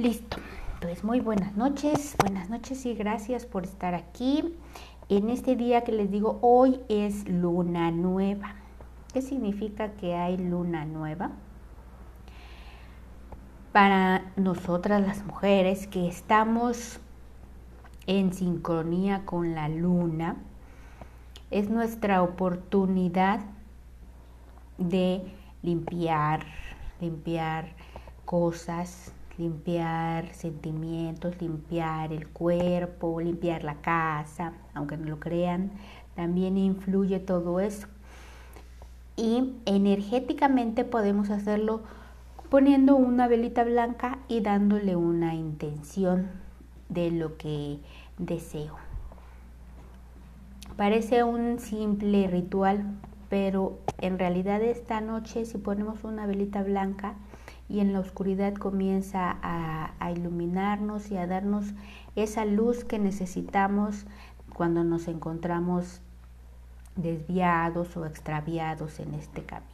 Listo. Pues muy buenas noches, buenas noches y gracias por estar aquí en este día que les digo, hoy es luna nueva. ¿Qué significa que hay luna nueva? Para nosotras las mujeres que estamos en sincronía con la luna, es nuestra oportunidad de limpiar, limpiar cosas, limpiar sentimientos, limpiar el cuerpo, limpiar la casa, aunque no lo crean, también influye todo eso. Y energéticamente podemos hacerlo poniendo una velita blanca y dándole una intención de lo que deseo. Parece un simple ritual, pero en realidad esta noche si ponemos una velita blanca, y en la oscuridad comienza a, iluminarnos y a darnos esa luz que necesitamos cuando nos encontramos desviados o extraviados en este camino.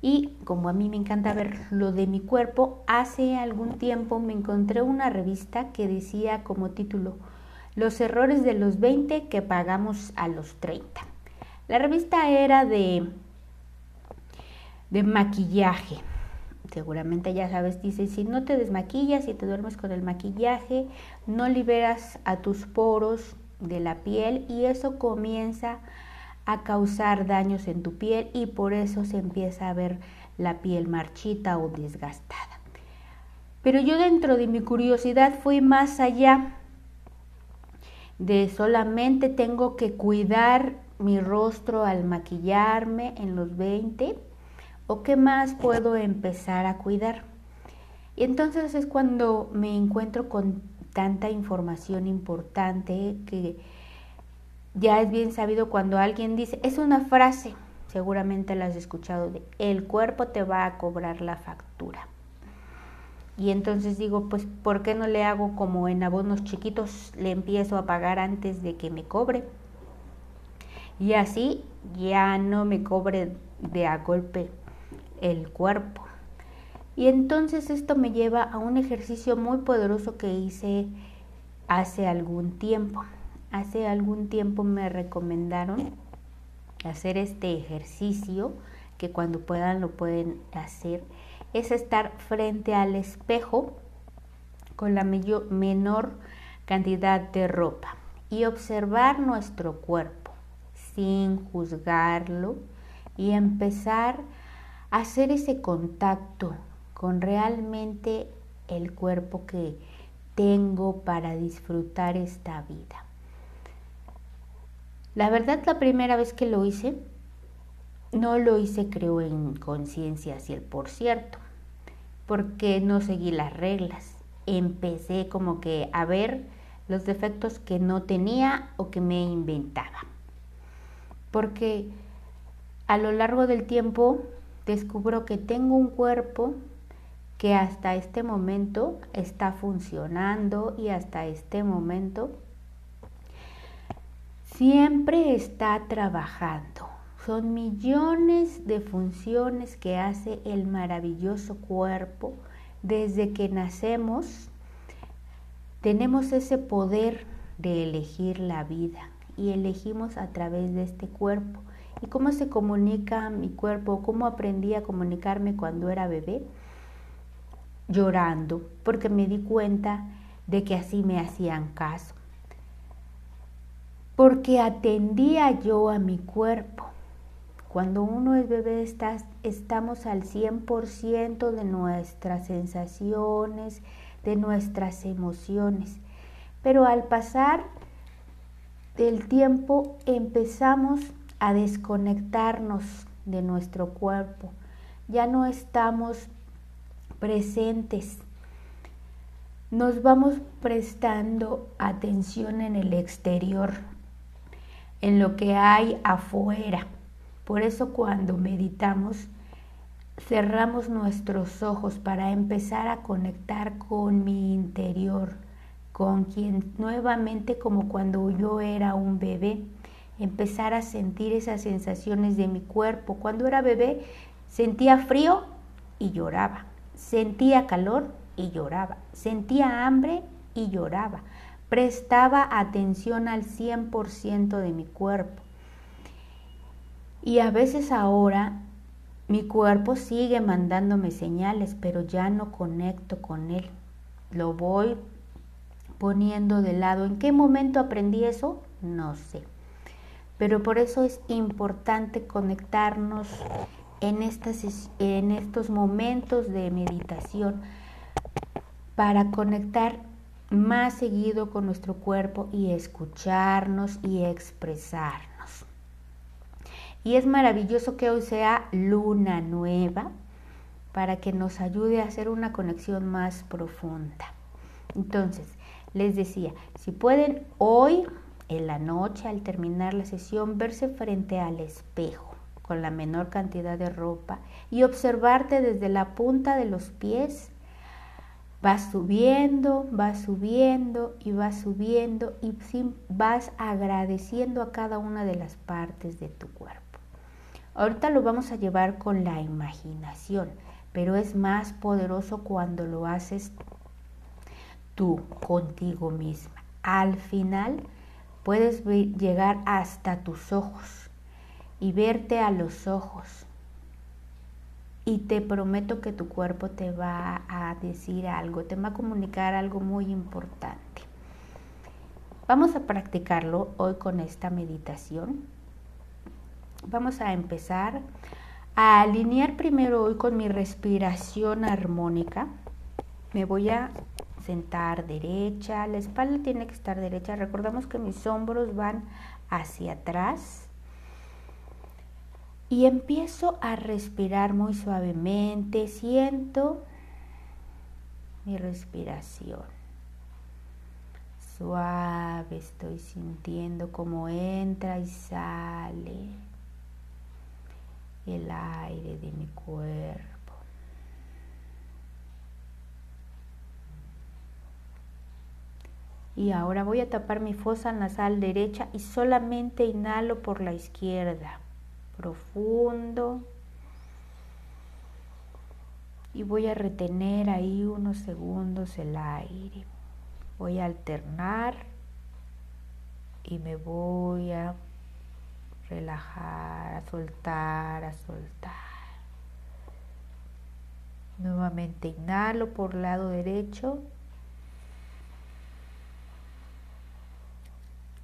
Y como a mí me encanta ver lo de mi cuerpo, hace algún tiempo me encontré una revista que decía como título Los errores de los 20 que pagamos a los 30. La revista era de, de maquillaje seguramente ya sabes, dice, si no te desmaquillas y te duermes con el maquillaje, no liberas a tus poros de la piel y eso comienza a causar daños en tu piel y por eso se empieza a ver la piel marchita o desgastada. Pero yo dentro de mi curiosidad fui más allá de solamente tengo que cuidar mi rostro al maquillarme en los 20 ¿O qué más puedo empezar a cuidar? Y entonces es cuando me encuentro con tanta información importante que ya es bien sabido cuando alguien dice, es una frase, seguramente la has escuchado, de el cuerpo te va a cobrar la factura. Y entonces digo, pues, ¿por qué no le hago como en abonos chiquitos, le empiezo a pagar antes de que me cobre? Y así ya no me cobre de a golpe el cuerpo. Y entonces esto me lleva a un ejercicio muy poderoso que hice hace algún tiempo. Hace algún tiempo me recomendaron hacer este ejercicio, que cuando puedan lo pueden hacer, es estar frente al espejo con la menor cantidad de ropa y observar nuestro cuerpo sin juzgarlo y empezar hacer ese contacto con realmente el cuerpo que tengo para disfrutar esta vida. La verdad, la primera vez que lo hice, no lo hice creo en conciencia el por cierto, porque no seguí las reglas. Empecé como que a ver los defectos que no tenía o que me inventaba. Porque a lo largo del tiempo descubro que tengo un cuerpo que hasta este momento está funcionando y hasta este momento siempre está trabajando. Son millones de funciones que hace el maravilloso cuerpo desde que nacemos. Tenemos ese poder de elegir la vida y elegimos a través de este cuerpo y cómo se comunica mi cuerpo, cómo aprendí a comunicarme cuando era bebé, llorando, porque me di cuenta de que así me hacían caso, porque atendía yo a mi cuerpo. Cuando uno es bebé estamos al 100% de nuestras sensaciones, de nuestras emociones, pero al pasar del tiempo empezamos a desconectarnos de nuestro cuerpo. Ya no estamos presentes. Nos vamos prestando atención en el exterior, en lo que hay afuera. Por eso cuando meditamos, cerramos nuestros ojos para empezar a conectar con mi interior, con quien nuevamente como cuando yo era un bebé empezar a sentir esas sensaciones de mi cuerpo. Cuando era bebé sentía frío y lloraba, sentía calor y lloraba. Sentía hambre y lloraba. Prestaba atención al 100% de mi cuerpo. Y a veces ahora mi cuerpo sigue mandándome señales, pero ya no conecto con él. Lo voy poniendo de lado. ¿En qué momento aprendí eso? No sé. Pero por eso es importante conectarnos en, estas, en estos momentos de meditación para conectar más seguido con nuestro cuerpo y escucharnos y expresar. Y es maravilloso que hoy sea luna nueva para que nos ayude a hacer una conexión más profunda. Entonces, les decía, si pueden hoy en la noche al terminar la sesión verse frente al espejo con la menor cantidad de ropa y observarte desde la punta de los pies, vas subiendo, vas subiendo y vas subiendo y vas agradeciendo a cada una de las partes de tu cuerpo. Ahorita lo vamos a llevar con la imaginación, pero es más poderoso cuando lo haces tú contigo misma. Al final puedes llegar hasta tus ojos y verte a los ojos. Y te prometo que tu cuerpo te va a decir algo, te va a comunicar algo muy importante. Vamos a practicarlo hoy con esta meditación Vamos a empezar a alinear primero hoy con mi respiración armónica. Me voy a sentar derecha, la espalda tiene que estar derecha. Recordamos que mis hombros van hacia atrás. Y empiezo a respirar muy suavemente. Siento mi respiración. Suave estoy sintiendo cómo entra y sale el aire de mi cuerpo. Y ahora voy a tapar mi fosa nasal derecha y solamente inhalo por la izquierda. Profundo. Y voy a retener ahí unos segundos el aire. Voy a alternar y me voy a relajar, a soltar, a soltar. Nuevamente inhalo por lado derecho.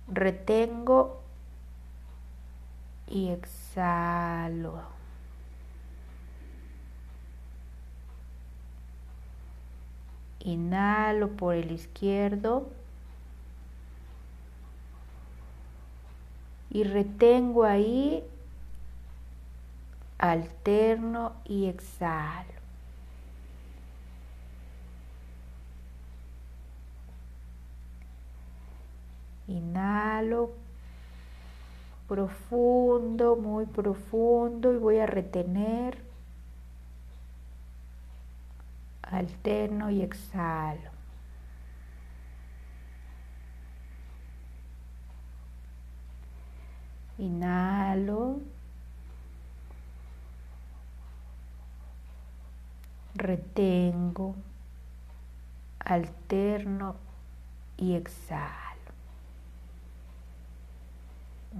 Retengo y exhalo. Inhalo por el izquierdo. y retengo ahí, alterno y exhalo. Inhalo profundo, muy profundo y voy a retener, alterno y exhalo. Inhalo. Retengo. Alterno y exhalo.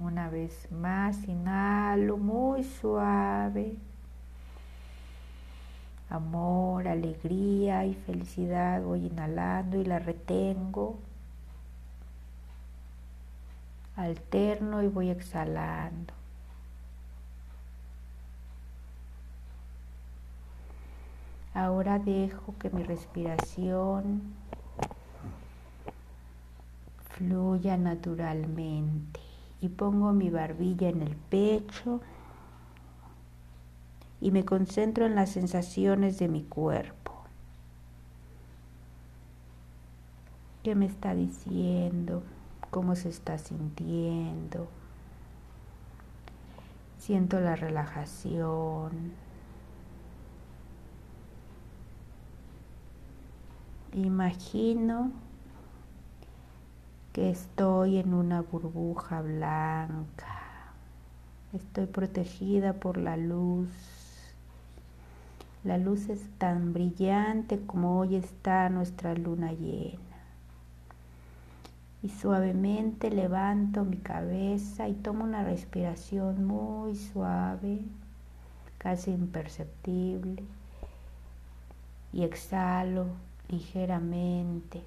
Una vez más, inhalo muy suave. Amor, alegría y felicidad voy inhalando y la retengo alterno y voy exhalando. Ahora dejo que mi respiración fluya naturalmente y pongo mi barbilla en el pecho y me concentro en las sensaciones de mi cuerpo. ¿Qué me está diciendo? cómo se está sintiendo. Siento la relajación. Imagino que estoy en una burbuja blanca. Estoy protegida por la luz. La luz es tan brillante como hoy está nuestra luna llena. Y suavemente levanto mi cabeza y tomo una respiración muy suave, casi imperceptible. Y exhalo ligeramente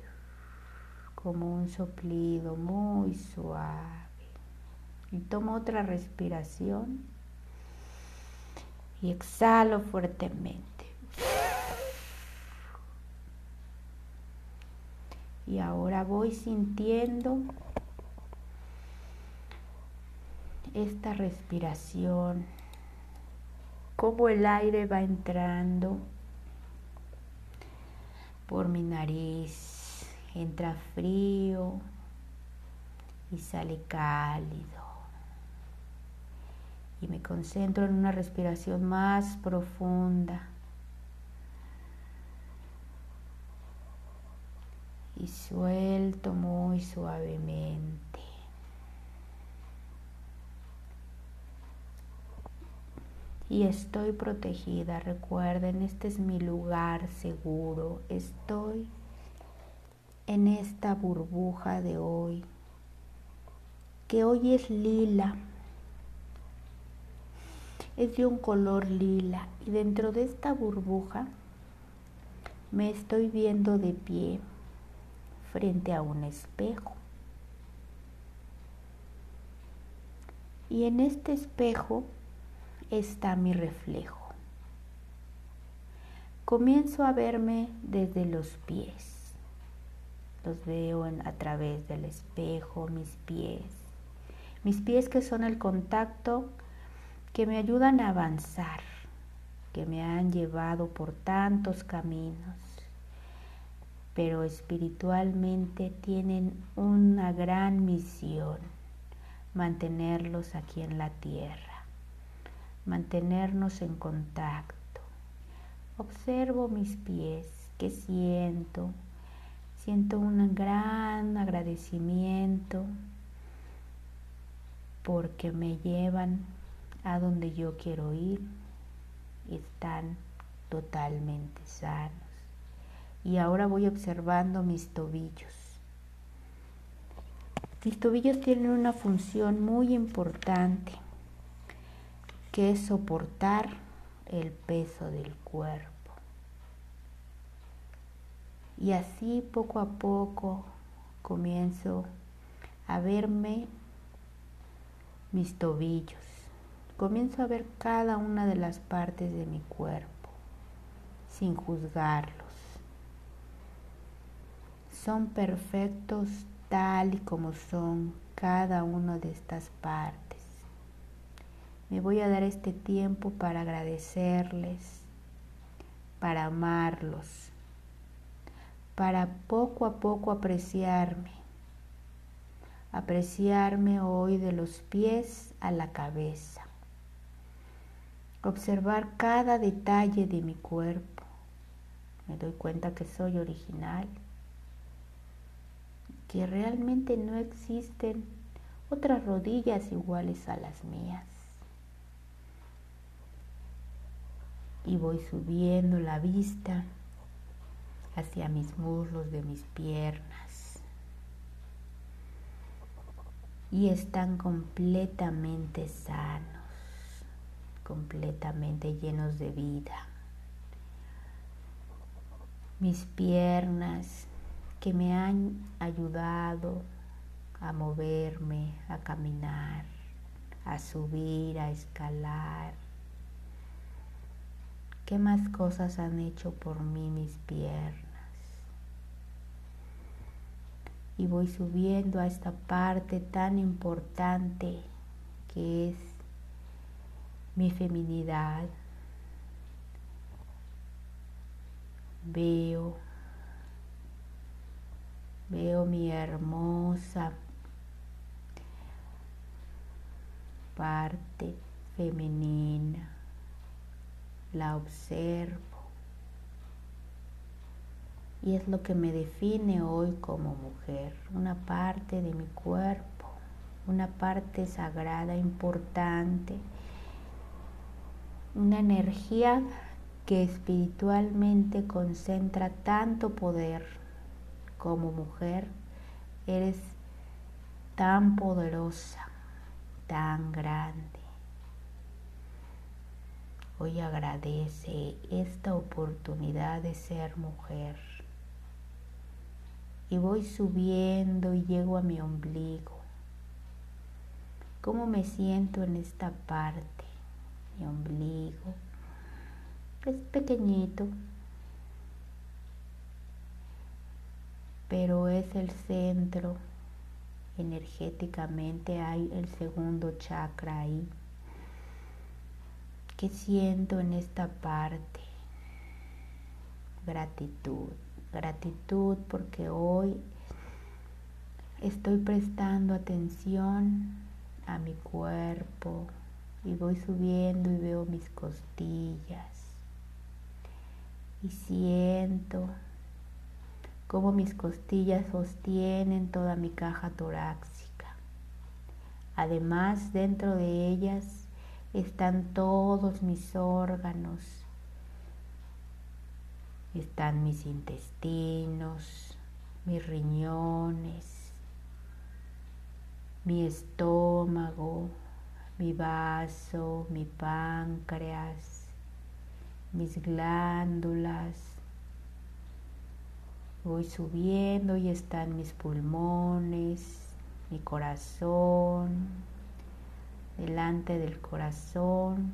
como un soplido muy suave. Y tomo otra respiración y exhalo fuertemente. Y ahora voy sintiendo esta respiración, cómo el aire va entrando por mi nariz, entra frío y sale cálido y me concentro en una respiración más profunda. Y suelto muy suavemente. Y estoy protegida, recuerden, este es mi lugar seguro. Estoy en esta burbuja de hoy, que hoy es lila es de un color lila y dentro de esta burbuja me estoy viendo de pie frente a un espejo. Y en este espejo está mi reflejo. Comienzo a verme desde los pies. Los veo a través del espejo, mis pies. Mis pies que son el contacto que me ayudan a avanzar, que me han llevado por tantos caminos, pero espiritualmente tienen una gran misión, mantenerlos aquí en la tierra, mantenernos en contacto. Observo mis pies, que siento, siento un gran agradecimiento porque me llevan a donde yo quiero ir están totalmente sanos. Y ahora voy observando mis tobillos. Mis tobillos tienen una función muy importante, que es soportar el peso del cuerpo. Y así poco a poco comienzo a verme mis tobillos comienzo a ver cada una de las partes de mi cuerpo sin juzgarlos. Son perfectos tal y como son cada una de estas partes. Me voy a dar este tiempo para agradecerles, para amarlos, para poco a poco apreciarme. Apreciarme hoy de los pies a la cabeza observar cada detalle de mi cuerpo. Me doy cuenta que soy original, que realmente no existen otras rodillas iguales a las mías. Y voy subiendo la vista hacia mis muslos de mis piernas. Y están completamente sanos completamente llenos de vida. Mis piernas que me han ayudado a moverme, a caminar, a subir, a escalar. ¿Qué más cosas han hecho por mí mis piernas? Y voy subiendo a esta parte tan importante que es mi feminidad. Veo, veo mi hermosa parte femenina, la observo y es lo que me define hoy como mujer, una parte de mi cuerpo, una parte sagrada, importante una energía que espiritualmente concentra tanto poder como mujer, eres tan poderosa, tan grande. Hoy agradece esta oportunidad de ser mujer. Y voy subiendo y llego a mi ombligo. ¿Cómo me siento en esta parte? Mi ombligo es pequeñito, pero es el centro. Energéticamente hay el segundo chakra ahí. ¿Qué siento en esta parte? Gratitud, gratitud porque hoy estoy prestando atención a mi cuerpo y voy subiendo y veo mis costillas y siento cómo mis costillas sostienen toda mi caja torácica. Además, dentro de ellas están todos mis órganos, están mis intestinos, mis riñones, mi estómago, mi vaso, mi páncreas, mis glándulas. Voy subiendo y están mis pulmones, mi corazón, delante del corazón.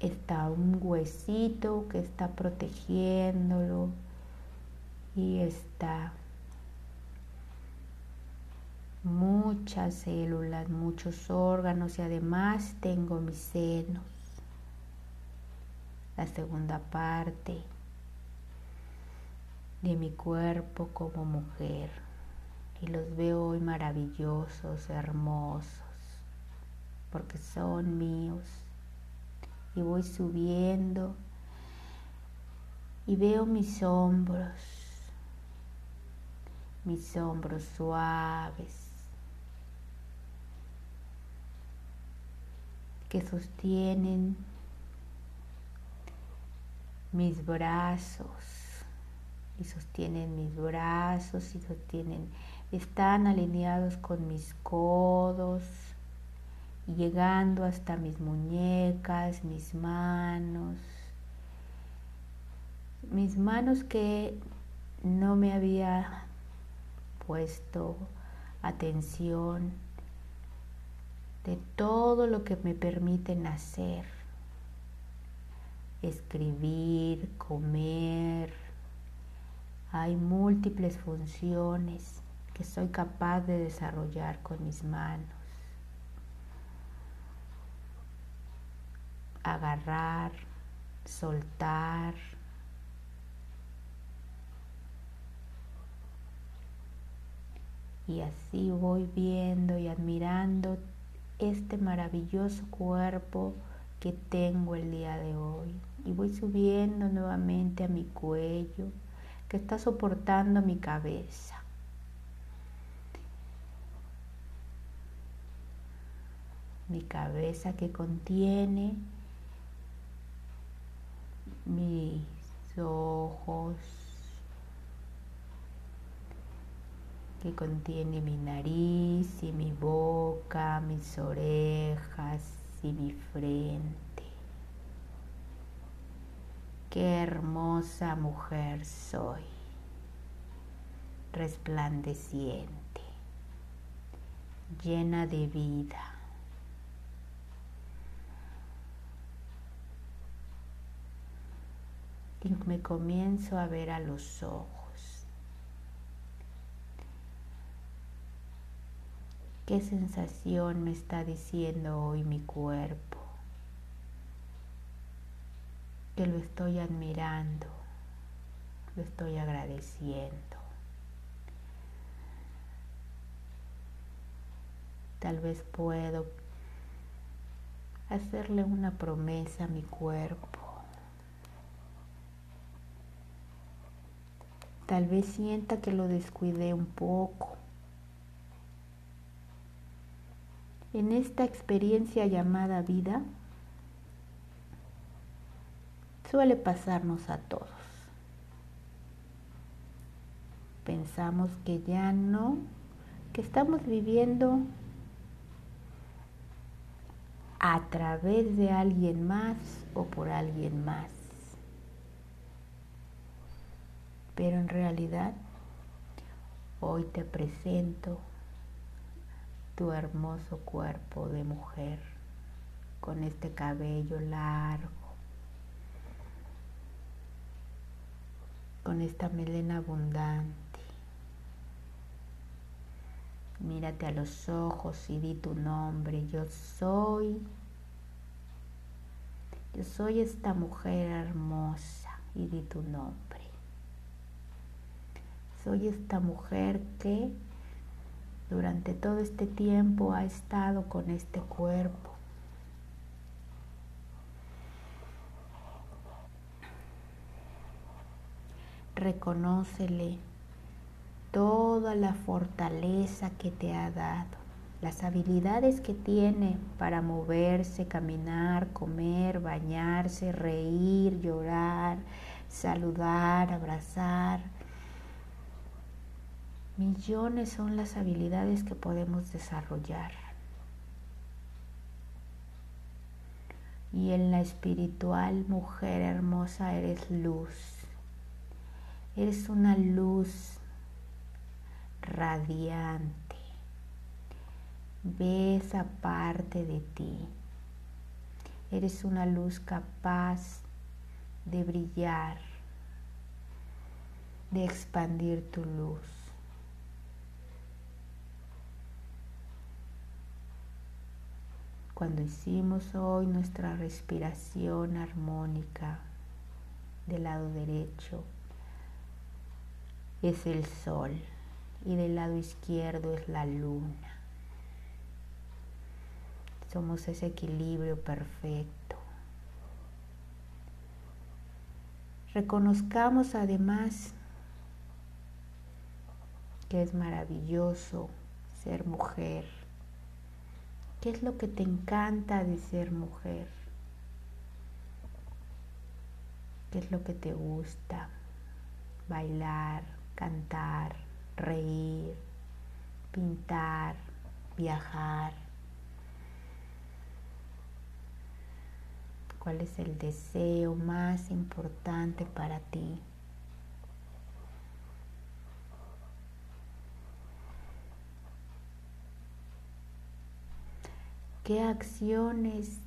Está un huesito que está protegiéndolo y está muchas células, muchos órganos y además tengo mis senos. La segunda parte de mi cuerpo como mujer. Y los veo hoy maravillosos, hermosos porque son míos. Y voy subiendo y veo mis hombros, mis hombros suaves que sostienen mis brazos y sostienen mis brazos y sostienen, están alineados con mis codos llegando hasta mis muñecas, mis manos, mis manos que no me había puesto atención de todo lo que me permiten hacer, escribir, comer. Hay múltiples funciones que soy capaz de desarrollar con mis manos. Agarrar, soltar. Y así voy viendo y admirando este maravilloso cuerpo que tengo el día de hoy. Y voy subiendo nuevamente a mi cuello que está soportando mi cabeza. Mi cabeza que contiene mis ojos, que contiene mi nariz y mi boca, mis orejas y mi frente. Qué hermosa mujer soy, resplandeciente, llena de vida. Y me comienzo a ver a los ojos. ¿Qué sensación me está diciendo hoy mi cuerpo? Que lo estoy admirando, lo estoy agradeciendo. Tal vez puedo hacerle una promesa a mi cuerpo Tal vez sienta que lo descuidé un poco. En esta experiencia llamada vida, Suele pasarnos a todos. Pensamos que ya no, que estamos viviendo a través de alguien más o por alguien más. Pero en realidad, hoy te presento tu hermoso cuerpo de mujer con este cabello largo, con esta melena abundante. Mírate a los ojos y di tu nombre. Yo soy, yo soy esta mujer hermosa y di tu nombre. Soy esta mujer que durante todo este tiempo ha estado con este cuerpo. Reconócele toda la fortaleza que te ha dado, las habilidades que tiene para moverse, caminar, comer, bañarse, reír, llorar, saludar, abrazar Millones son las habilidades que podemos desarrollar. Y en la espiritual mujer hermosa eres luz. Eres una luz radiante. Ves esa parte de ti. Eres una luz capaz de brillar, de expandir tu luz. Cuando hicimos hoy nuestra respiración armónica del lado derecho es el sol y del lado izquierdo es la luna. Somos ese equilibrio perfecto. Reconozcamos además que es maravilloso ser mujer ¿Qué es lo que te encanta de ser mujer? ¿Qué es lo que te gusta? Bailar, cantar, reír, pintar, viajar. ¿Cuál es el deseo más importante para ti? ¿Qué acciones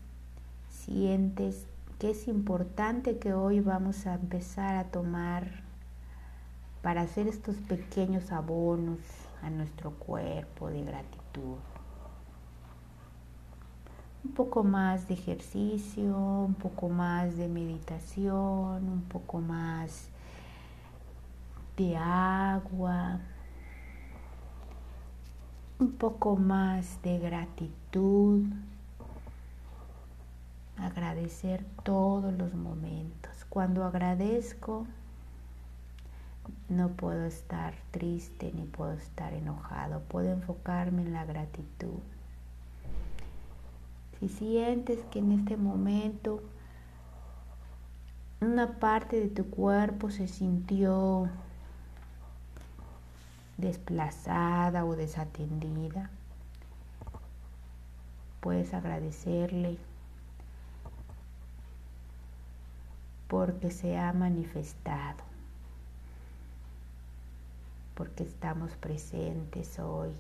sientes que es importante que hoy vamos a empezar a tomar para hacer estos pequeños abonos a nuestro cuerpo de gratitud? Un poco más de ejercicio, un poco más de meditación, un poco más de agua, un poco más de gratitud, agradecer todos los momentos. Cuando agradezco, no puedo estar triste ni puedo estar enojado, puedo enfocarme en la gratitud. Si sientes que en este momento una parte de tu cuerpo se sintió desplazada o desatendida, puedes agradecerle porque se ha manifestado, porque estamos presentes hoy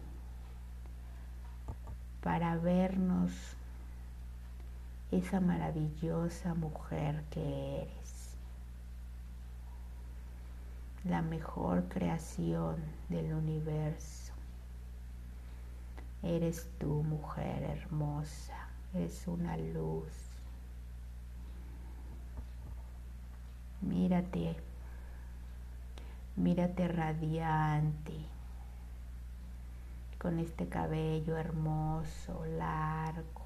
para vernos esa maravillosa mujer que eres la mejor creación del universo. Eres tú, mujer hermosa, eres una luz. Mírate, mírate radiante, con este cabello hermoso, largo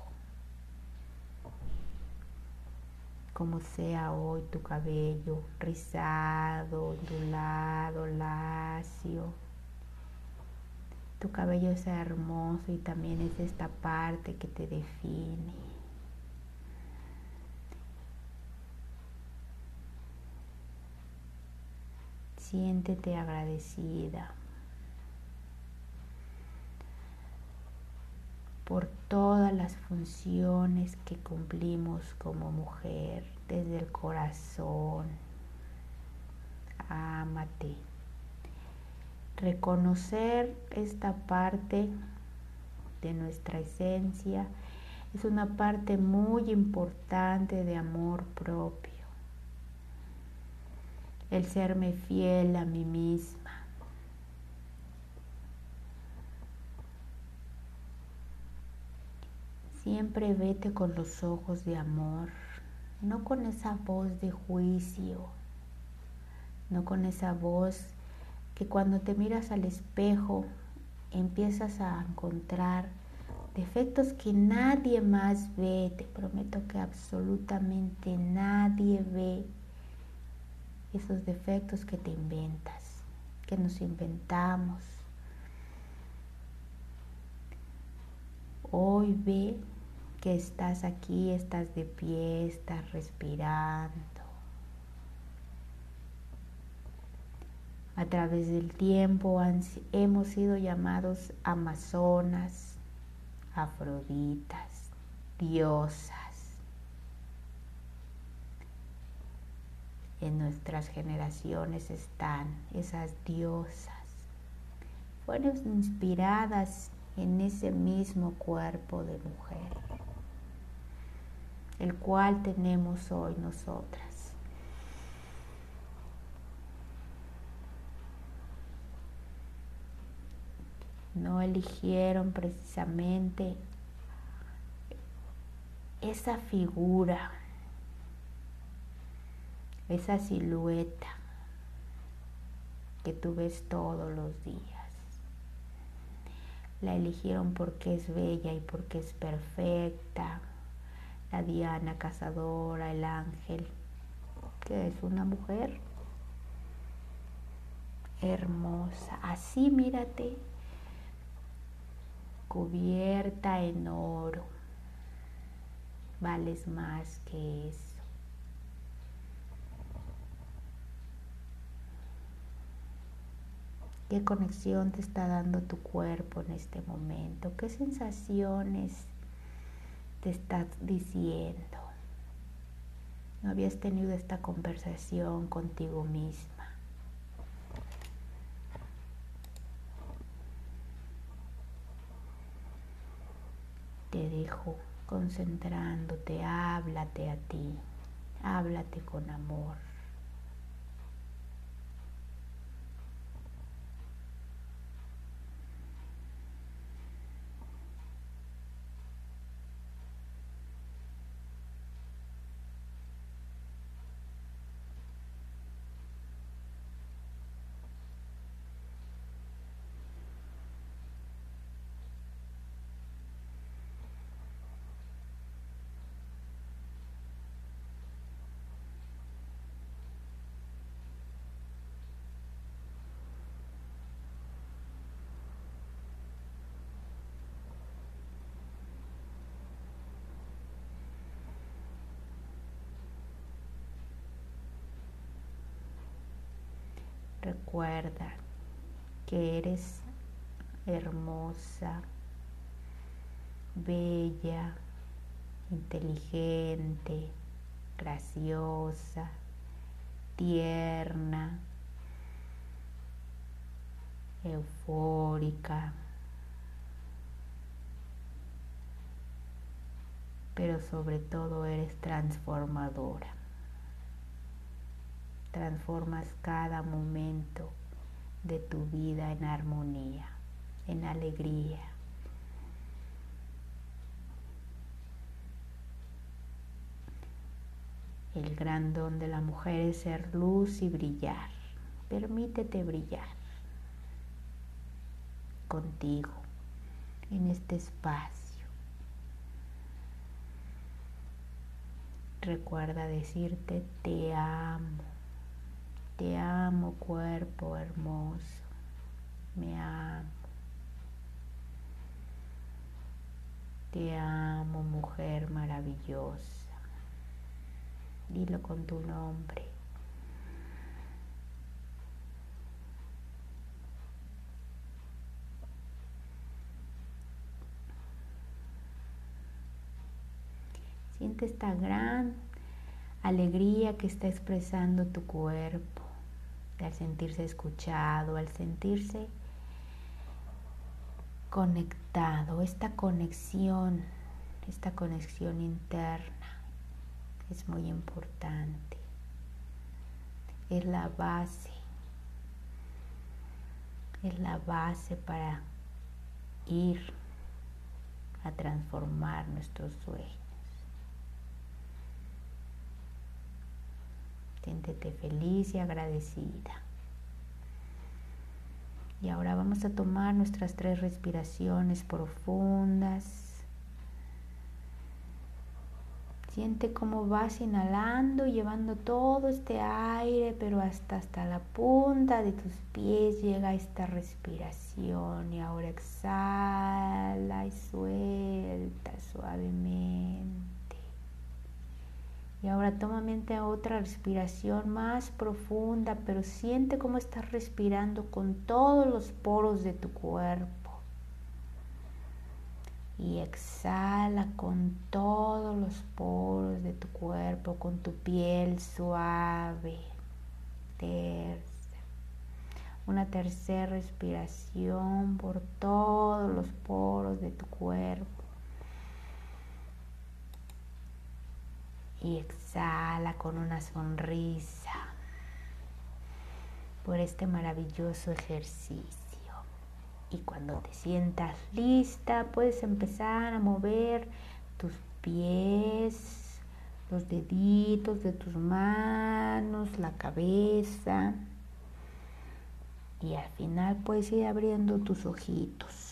como sea hoy tu cabello, rizado, ondulado, lacio. Tu cabello es hermoso y también es esta parte que te define. Siéntete agradecida. Por todas las funciones que cumplimos como mujer desde el corazón. Ámate. Reconocer esta parte de nuestra esencia es una parte muy importante de amor propio. El serme fiel a mí misma Siempre vete con los ojos de amor, no con esa voz de juicio, no con esa voz que cuando te miras al espejo empiezas a encontrar defectos que nadie más ve. Te prometo que absolutamente nadie ve esos defectos que te inventas, que nos inventamos. Hoy ve que estás aquí, estás de pie, estás respirando. A través del tiempo hemos sido llamados amazonas, afroditas, diosas. En nuestras generaciones están esas diosas. Fueron inspiradas en ese mismo cuerpo de mujer el cual tenemos hoy nosotras. No eligieron precisamente esa figura, esa silueta que tú ves todos los días. La eligieron porque es bella y porque es perfecta, la Diana cazadora, el ángel, que es una mujer hermosa. Así mírate, cubierta en oro. Vales más que eso. ¿Qué conexión te está dando tu cuerpo en este momento? ¿Qué sensaciones te estás diciendo? No habías tenido esta conversación contigo misma. Te dejo concentrándote, háblate a ti, háblate con amor. Recuerda que eres hermosa, bella, inteligente, graciosa, tierna, eufórica, pero sobre todo eres transformadora transformas cada momento de tu vida en armonía, en alegría. El gran don de la mujer es ser luz y brillar. Permítete brillar contigo en este espacio. Recuerda decirte te amo. Te amo cuerpo hermoso, me amo. Te amo mujer maravillosa. Dilo con tu nombre. Siente esta gran alegría que está expresando tu cuerpo al sentirse escuchado, al sentirse conectado, esta conexión, esta conexión interna es muy importante. Es la base, es la base para ir a transformar nuestros sueños. Siéntete feliz y agradecida. Y ahora vamos a tomar nuestras tres respiraciones profundas. Siente cómo vas inhalando, llevando todo este aire, pero hasta, hasta la punta de tus pies llega esta respiración. Y ahora exhala y suelta suavemente. Y ahora toma mente a otra respiración más profunda, pero siente cómo estás respirando con todos los poros de tu cuerpo. Y exhala con todos los poros de tu cuerpo, con tu piel suave, tersa. Una tercera respiración por todos los poros de tu cuerpo. Y exhala con una sonrisa por este maravilloso ejercicio. Y cuando te sientas lista, puedes empezar a mover tus pies, los deditos de tus manos, la cabeza. Y al final puedes ir abriendo tus ojitos.